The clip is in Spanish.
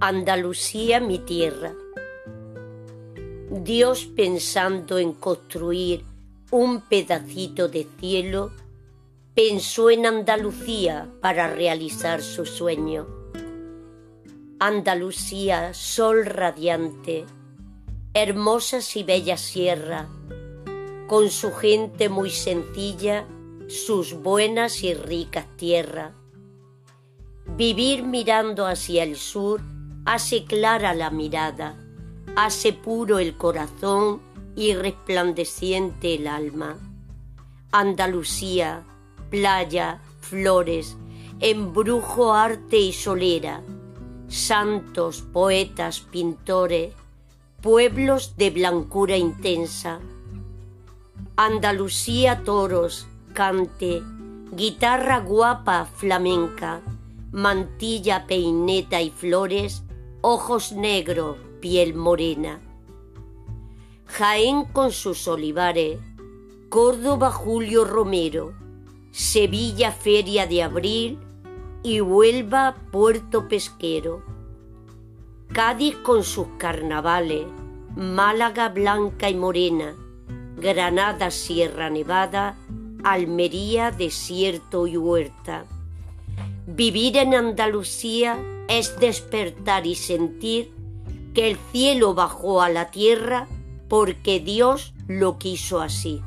Andalucía, mi tierra. Dios pensando en construir un pedacito de cielo, pensó en Andalucía para realizar su sueño. Andalucía, sol radiante, hermosas y bella sierra, con su gente muy sencilla, sus buenas y ricas tierras. Vivir mirando hacia el sur hace clara la mirada, hace puro el corazón y resplandeciente el alma. Andalucía, playa, flores, embrujo, arte y solera, santos, poetas, pintores, pueblos de blancura intensa. Andalucía, toros, cante, guitarra guapa, flamenca, mantilla, peineta y flores, ojos negros, piel morena. Jaén con sus olivares, Córdoba Julio Romero, Sevilla Feria de Abril y Huelva Puerto Pesquero. Cádiz con sus carnavales, Málaga Blanca y Morena, Granada Sierra Nevada, Almería Desierto y Huerta. Vivir en Andalucía es despertar y sentir que el cielo bajó a la tierra porque Dios lo quiso así.